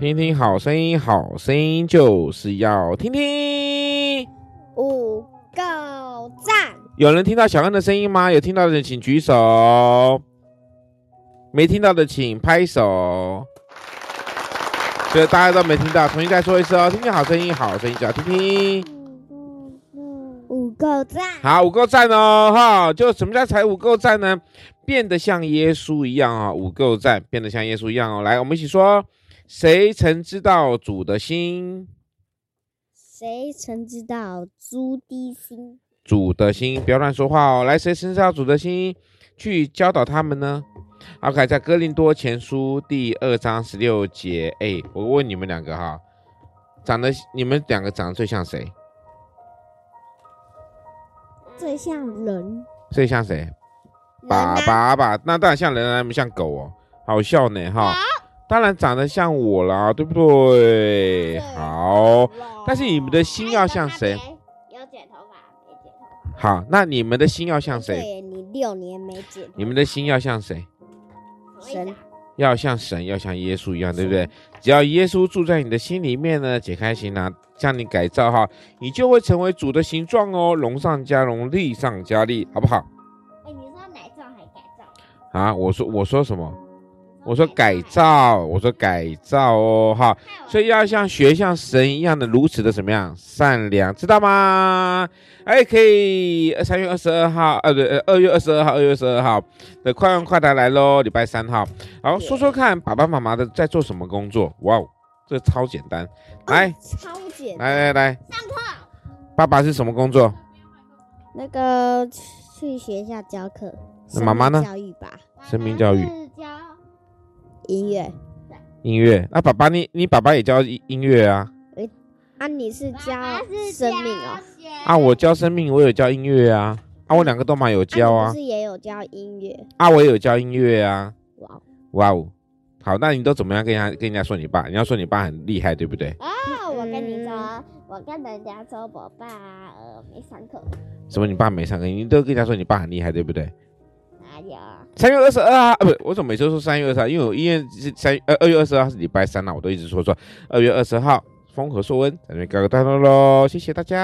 听听好声音，好声音就是要听听。五个赞！有人听到小恩的声音吗？有听到的请举手，没听到的请拍手。所以大家都没听到，重新再说一次哦。听听好声音，好声音就要听听。五个赞，好，五个赞哦，哈，就什么叫才五个赞呢？变得像耶稣一样啊，五个赞，变得像耶稣一样哦。来，我们一起说，谁曾知道主的心？谁曾知道主的心？主的心，不要乱说话哦。来，谁曾知道主的心？去教导他们呢？OK，在哥林多前书第二章十六节，哎，我问你们两个哈，长得你们两个长得最像谁？最像人，最像谁？爸爸吧，那当然像人，还不像狗哦，好笑呢哈。当然长得像我啦，对不对？好，但是你们的心要像谁？有剪头发没剪头发？好，那你们的心要像谁？对，你六年没剪。你们的心要像谁？神。要像神，要像耶稣一样，对不对？只要耶稣住在你的心里面呢，解开心囊，将你改造哈，你就会成为主的形状哦，荣上加荣，力上加力，好不好？哎，你说哪造还改造？啊，我说我说什么？我说改造，我说改造哦，哈，所以要像学像神一样的如此的什么样善良，知道吗？哎，可以，三月二十二号，呃，对，二月二十二号，二月二十二号的快问快答来喽，礼拜三号，好，说说看，爸爸妈妈的在做什么工作？哇哦，这超简单，来，超简单，来来来，上课。爸爸是什么工作？那个去学校教课。那妈妈呢？教育吧，生命教育。音乐，音乐。那爸爸你你爸爸也教音音乐啊？哎，啊你是教生命哦？啊我教生命，我有教音乐啊。啊我两个都蛮有教啊。不是也有教音乐？啊我也有教音乐啊。哇哇哦，好，那你都怎么样跟人家跟人家说你爸？你要说你爸很厉害，对不对？啊，我跟你说，我跟人家说我爸呃没上课。什么？你爸没上课？你都跟人家说你爸很厉害，对不对？三月二十二号啊，不，我怎么每次都说三月二十二？因为我医院是三呃二月二十号是礼拜三呐，我都一直说说二月二十号。风和硕恩在这边告个段落喽，谢谢大家。